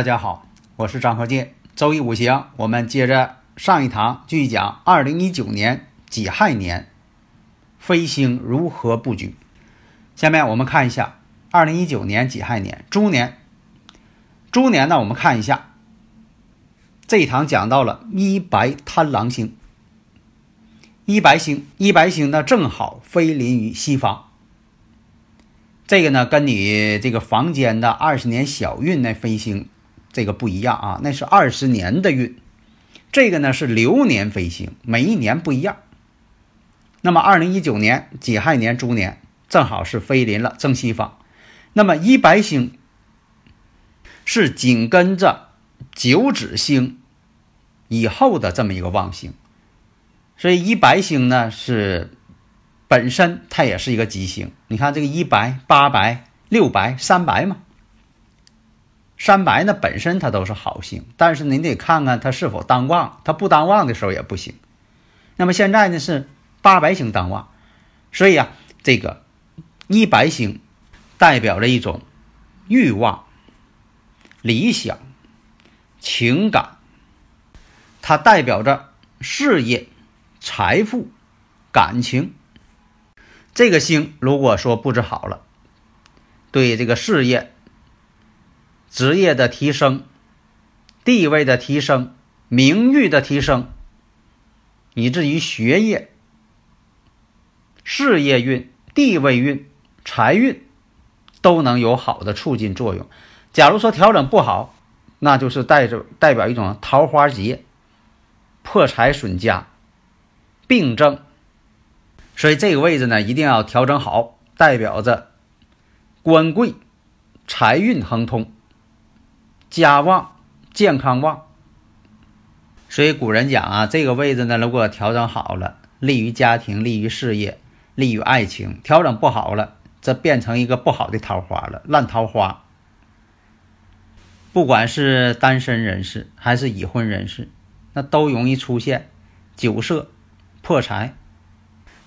大家好，我是张鹤剑。周易五行，我们接着上一堂继续讲二零一九年己亥年飞星如何布局。下面我们看一下二零一九年己亥年猪年。猪年呢，我们看一下这一堂讲到了一白贪狼星。一白星，一白星呢正好飞临于西方。这个呢，跟你这个房间的二十年小运那飞星。这个不一样啊，那是二十年的运，这个呢是流年飞星，每一年不一样。那么二零一九年己亥年猪年正好是飞临了正西方，那么一白星是紧跟着九紫星以后的这么一个旺星，所以一白星呢是本身它也是一个吉星。你看这个一白、八白、六白、三白嘛。三白呢本身它都是好星，但是您得看看它是否当旺，它不当旺的时候也不行。那么现在呢是八白星当旺，所以啊，这个一白星代表着一种欲望、理想、情感，它代表着事业、财富、感情。这个星如果说布置好了，对这个事业。职业的提升、地位的提升、名誉的提升，以至于学业、事业运、地位运、财运都能有好的促进作用。假如说调整不好，那就是带着代表一种桃花劫、破财损家、病症。所以这个位置呢，一定要调整好，代表着官贵、财运亨通。家旺，健康旺，所以古人讲啊，这个位置呢，如果调整好了，利于家庭，利于事业，利于爱情；调整不好了，这变成一个不好的桃花了，烂桃花。不管是单身人士还是已婚人士，那都容易出现酒色、破财。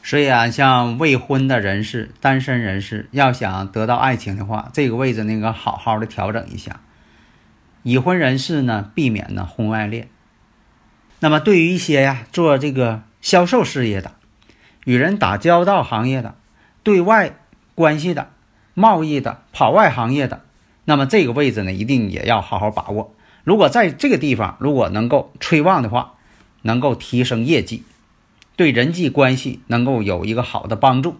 所以啊，像未婚的人士、单身人士，要想得到爱情的话，这个位置那个好好的调整一下。已婚人士呢，避免呢婚外恋。那么对于一些呀做这个销售事业的、与人打交道行业的、对外关系的、贸易的、跑外行业的，那么这个位置呢，一定也要好好把握。如果在这个地方如果能够催旺的话，能够提升业绩，对人际关系能够有一个好的帮助。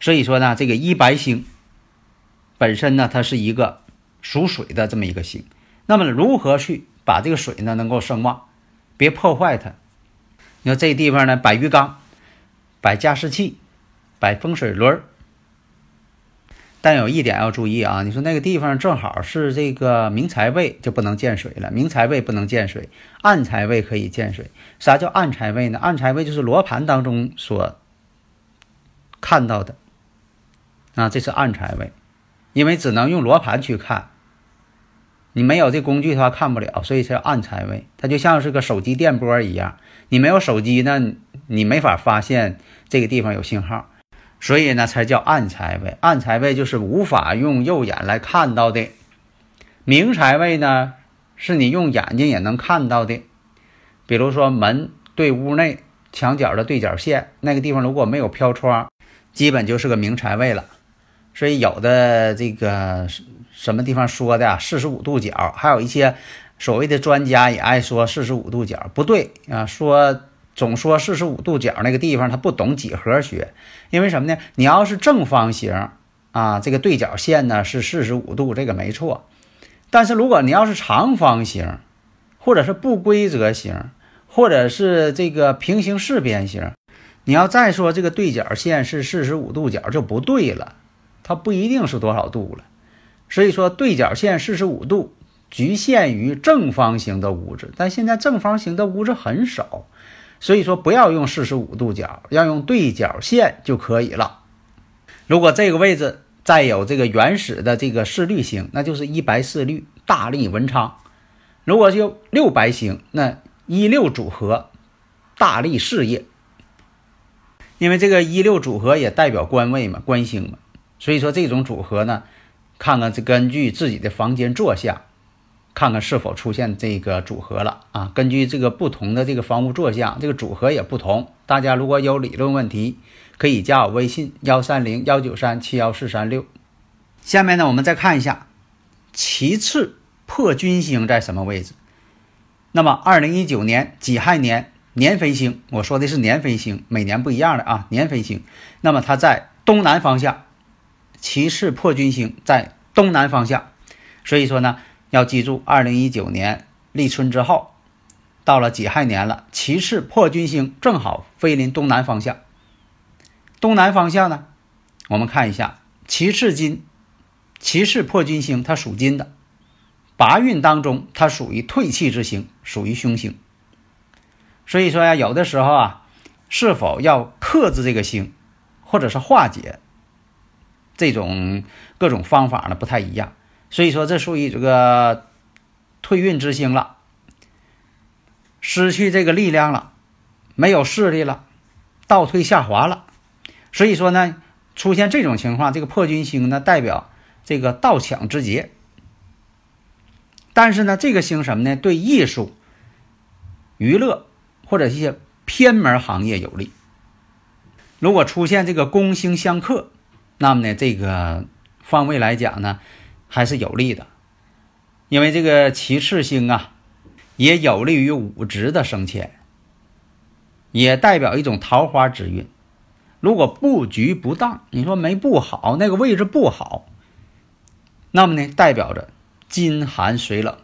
所以说呢，这个一白星本身呢，它是一个属水的这么一个星。那么如何去把这个水呢能够生旺，别破坏它？你说这地方呢摆鱼缸，摆加湿器，摆风水轮儿。但有一点要注意啊，你说那个地方正好是这个明财位，就不能见水了。明财位不能见水，暗财位可以见水。啥叫暗财位呢？暗财位就是罗盘当中所看到的啊，这是暗财位，因为只能用罗盘去看。你没有这工具的话看不了，所以才暗财位。它就像是个手机电波一样，你没有手机呢，你没法发现这个地方有信号，所以呢才叫暗财位。暗财位就是无法用肉眼来看到的。明财位呢，是你用眼睛也能看到的。比如说门对屋内墙角的对角线那个地方如果没有飘窗，基本就是个明财位了。所以有的这个。什么地方说的四十五度角？还有一些所谓的专家也爱说四十五度角，不对啊！说总说四十五度角那个地方他不懂几何学，因为什么呢？你要是正方形啊，这个对角线呢是四十五度，这个没错。但是如果你要是长方形，或者是不规则形，或者是这个平行四边形，你要再说这个对角线是四十五度角就不对了，它不一定是多少度了。所以说对角线四十五度局限于正方形的屋子，但现在正方形的屋子很少，所以说不要用四十五度角，要用对角线就可以了。如果这个位置再有这个原始的这个四绿星，那就是一白四绿，大利文昌；如果就六白星，那一六组合，大利事业。因为这个一六组合也代表官位嘛，官星嘛，所以说这种组合呢，看看这根据自己的房间坐向，看看是否出现这个组合了啊。根据这个不同的这个房屋坐向，这个组合也不同。大家如果有理论问题，可以加我微信幺三零幺九三七幺四三六。下面呢，我们再看一下，其次破军星在什么位置？那么，二零一九年己亥年年飞星，我说的是年飞星，每年不一样的啊。年飞星，那么它在东南方向，其次破军星在东南方向，所以说呢，要记住，二零一九年立春之后，到了己亥年了，其次破军星正好飞临东南方向。东南方向呢，我们看一下，其次金，其次破军星，它属金的。八运当中，它属于退气之星，属于凶星。所以说呀，有的时候啊，是否要克制这个星，或者是化解，这种各种方法呢不太一样。所以说，这属于这个退运之星了，失去这个力量了，没有势力了，倒退下滑了。所以说呢，出现这种情况，这个破军星呢，代表这个盗抢之劫。但是呢，这个星什么呢？对艺术、娱乐或者一些偏门行业有利。如果出现这个宫星相克，那么呢，这个方位来讲呢，还是有利的。因为这个其次星啊，也有利于五职的升迁，也代表一种桃花之运。如果布局不当，你说没布好，那个位置不好，那么呢，代表着。金寒水冷，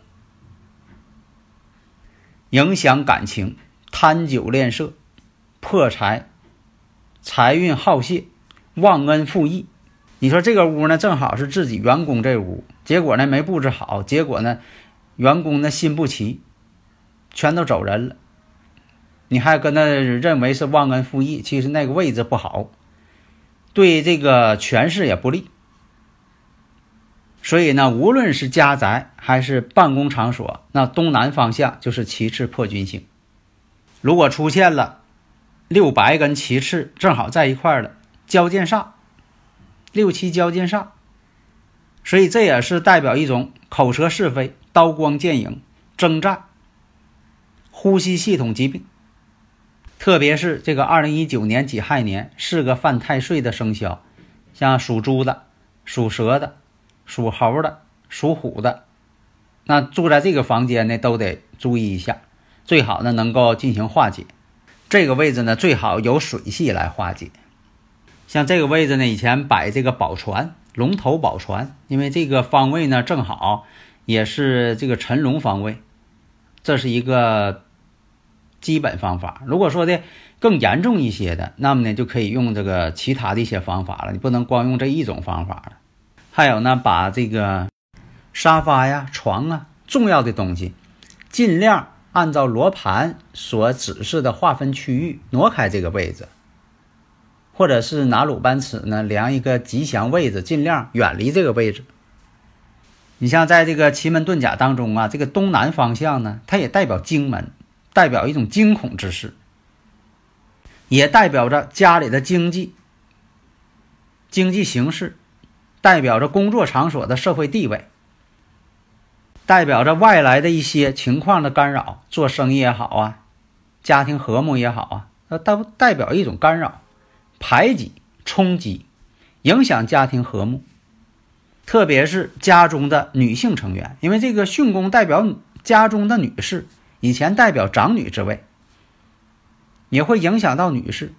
影响感情，贪酒恋色，破财，财运耗泄，忘恩负义。你说这个屋呢，正好是自己员工这屋，结果呢没布置好，结果呢员工呢心不齐，全都走人了。你还跟他认为是忘恩负义，其实那个位置不好，对这个权势也不利。所以呢，无论是家宅还是办公场所，那东南方向就是其次破军星。如果出现了六白跟其次正好在一块了，交剑煞，六七交剑煞，所以这也是代表一种口舌是非、刀光剑影、征战、呼吸系统疾病。特别是这个二零一九年己亥年是个犯太岁的生肖，像属猪的、属蛇的。属猴的、属虎的，那住在这个房间呢，都得注意一下，最好呢能够进行化解。这个位置呢，最好有水系来化解。像这个位置呢，以前摆这个宝船、龙头宝船，因为这个方位呢正好也是这个辰龙方位，这是一个基本方法。如果说的更严重一些的，那么呢就可以用这个其他的一些方法了，你不能光用这一种方法了。还有呢，把这个沙发呀、床啊，重要的东西，尽量按照罗盘所指示的划分区域挪开这个位置，或者是拿鲁班尺呢量一个吉祥位置，尽量远离这个位置。你像在这个奇门遁甲当中啊，这个东南方向呢，它也代表惊门，代表一种惊恐之事，也代表着家里的经济、经济形势。代表着工作场所的社会地位，代表着外来的一些情况的干扰，做生意也好啊，家庭和睦也好啊，那都代表一种干扰、排挤、冲击，影响家庭和睦。特别是家中的女性成员，因为这个巽宫代表家中的女士，以前代表长女之位，也会影响到女士，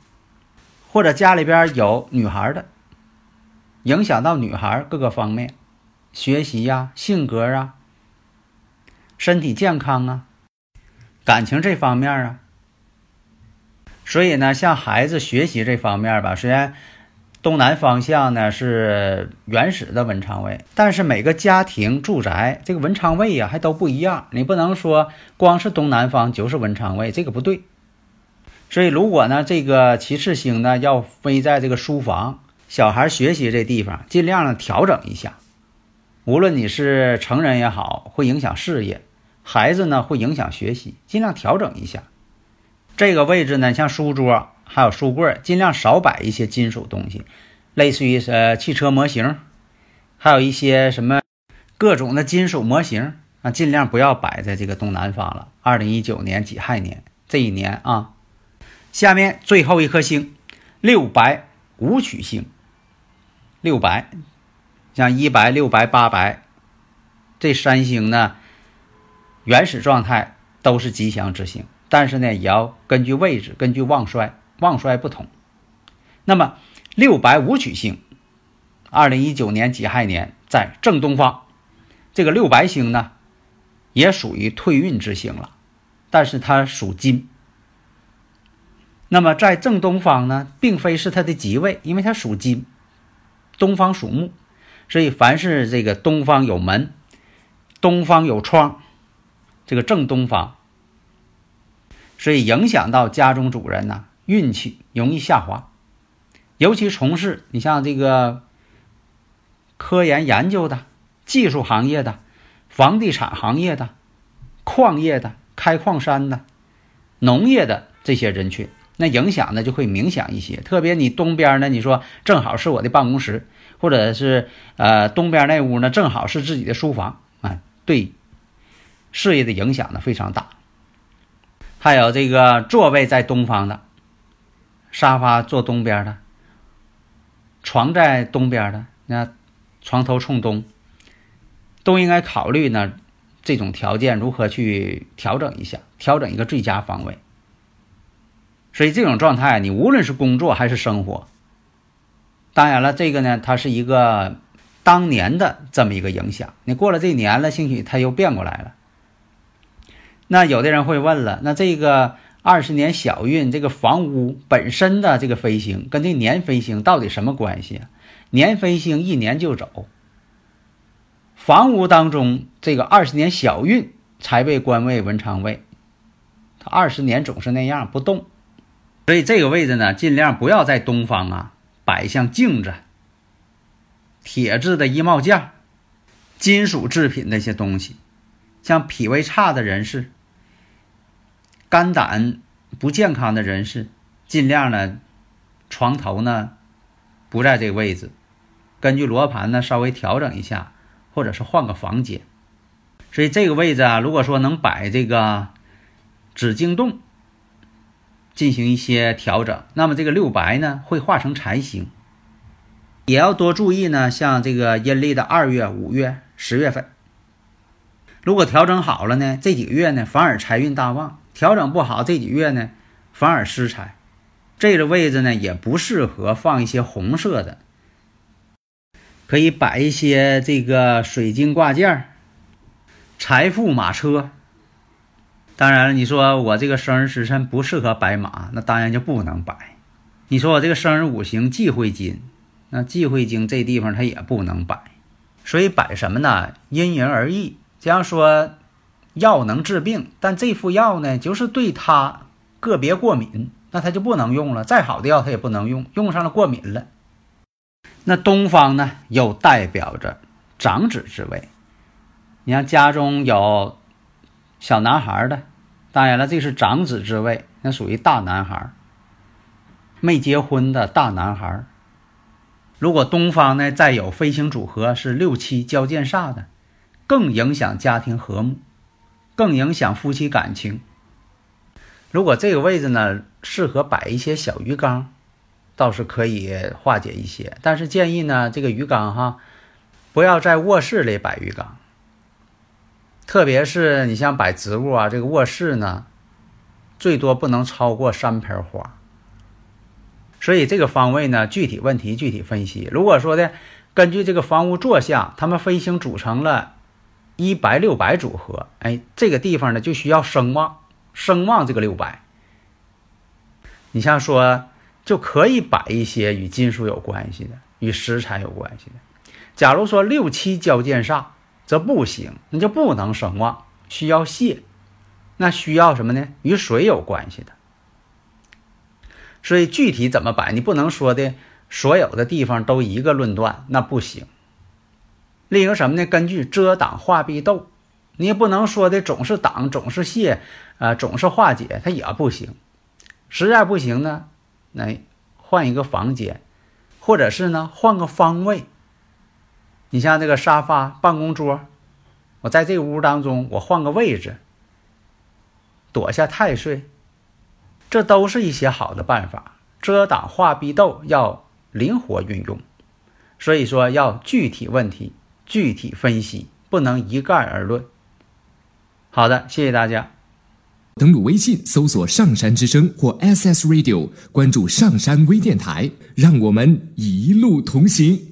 或者家里边有女孩的。影响到女孩各个方面，学习呀、性格啊、身体健康啊、感情这方面啊。所以呢，像孩子学习这方面吧，虽然东南方向呢是原始的文昌位，但是每个家庭住宅这个文昌位呀还都不一样。你不能说光是东南方就是文昌位，这个不对。所以如果呢这个七赤星呢要飞在这个书房，小孩学习这地方，尽量调整一下。无论你是成人也好，会影响事业；孩子呢会影响学习，尽量调整一下。这个位置呢，像书桌还有书柜，尽量少摆一些金属东西，类似于呃汽车模型，还有一些什么各种的金属模型啊，尽量不要摆在这个东南方了。二零一九年己亥年这一年啊，下面最后一颗星，六白五曲星。六白，像一白、六白、八白，这三星呢，原始状态都是吉祥之星。但是呢，也要根据位置，根据旺衰，旺衰不同。那么六白武曲星，二零一九年己亥年在正东方，这个六白星呢，也属于退运之星了，但是它属金。那么在正东方呢，并非是它的吉位，因为它属金，东方属木，所以凡是这个东方有门、东方有窗，这个正东方。所以影响到家中主人呢，运气容易下滑，尤其从事你像这个科研研究的、技术行业的、房地产行业的、矿业的、开矿山的、农业的这些人群，那影响呢就会明显一些。特别你东边呢，你说正好是我的办公室，或者是呃东边那屋呢正好是自己的书房啊，对事业的影响呢非常大。还有这个座位在东方的，沙发坐东边的，床在东边的，那床头冲东，都应该考虑呢。这种条件如何去调整一下，调整一个最佳方位。所以这种状态，你无论是工作还是生活，当然了，这个呢，它是一个当年的这么一个影响。你过了这年了，兴许它又变过来了。那有的人会问了，那这个二十年小运，这个房屋本身的这个飞星跟这年飞星到底什么关系啊？年飞星一年就走，房屋当中这个二十年小运才被官位文昌位，它二十年总是那样不动，所以这个位置呢，尽量不要在东方啊摆像镜子、铁质的衣帽架、金属制品那些东西，像脾胃差的人士。肝胆不健康的人士，尽量呢，床头呢不在这个位置，根据罗盘呢稍微调整一下，或者是换个房间。所以这个位置啊，如果说能摆这个紫晶洞，进行一些调整，那么这个六白呢会化成财星。也要多注意呢，像这个阴历的二月、五月、十月份，如果调整好了呢，这几个月呢反而财运大旺。调整不好，这几月呢，反而失财。这个位置呢，也不适合放一些红色的，可以摆一些这个水晶挂件、财富马车。当然了，你说我这个生日时辰不适合摆马，那当然就不能摆。你说我这个生日五行忌讳金，那忌讳金这地方它也不能摆。所以摆什么呢？因人而异。这样说。药能治病，但这副药呢，就是对他个别过敏，那他就不能用了。再好的药他也不能用，用上了过敏了。那东方呢，又代表着长子之位。你像家中有小男孩的，当然了，这是长子之位，那属于大男孩，没结婚的大男孩。如果东方呢再有飞行组合是六七交剑煞的，更影响家庭和睦。更影响夫妻感情。如果这个位置呢，适合摆一些小鱼缸，倒是可以化解一些。但是建议呢，这个鱼缸哈，不要在卧室里摆鱼缸。特别是你像摆植物啊，这个卧室呢，最多不能超过三盆花。所以这个方位呢，具体问题具体分析。如果说的根据这个房屋坐向，它们飞星组成了。一白六白组合，哎，这个地方呢就需要声望，声望这个六白。你像说，就可以摆一些与金属有关系的，与食材有关系的。假如说六七交见煞，则不行，那就不能声望，需要泄。那需要什么呢？与水有关系的。所以具体怎么摆，你不能说的所有的地方都一个论断，那不行。另一个什么呢？根据遮挡化避斗，你也不能说的总是挡，总是泄，啊，总是化解，它也不行。实在不行呢，那换一个房间，或者是呢换个方位。你像这个沙发、办公桌，我在这屋当中，我换个位置，躲下太岁，这都是一些好的办法。遮挡化避斗要灵活运用，所以说要具体问题具体分析，不能一概而论。好的，谢谢大家。登录微信搜索“上山之声”或 “SS Radio”，关注“上山微电台”，让我们一路同行。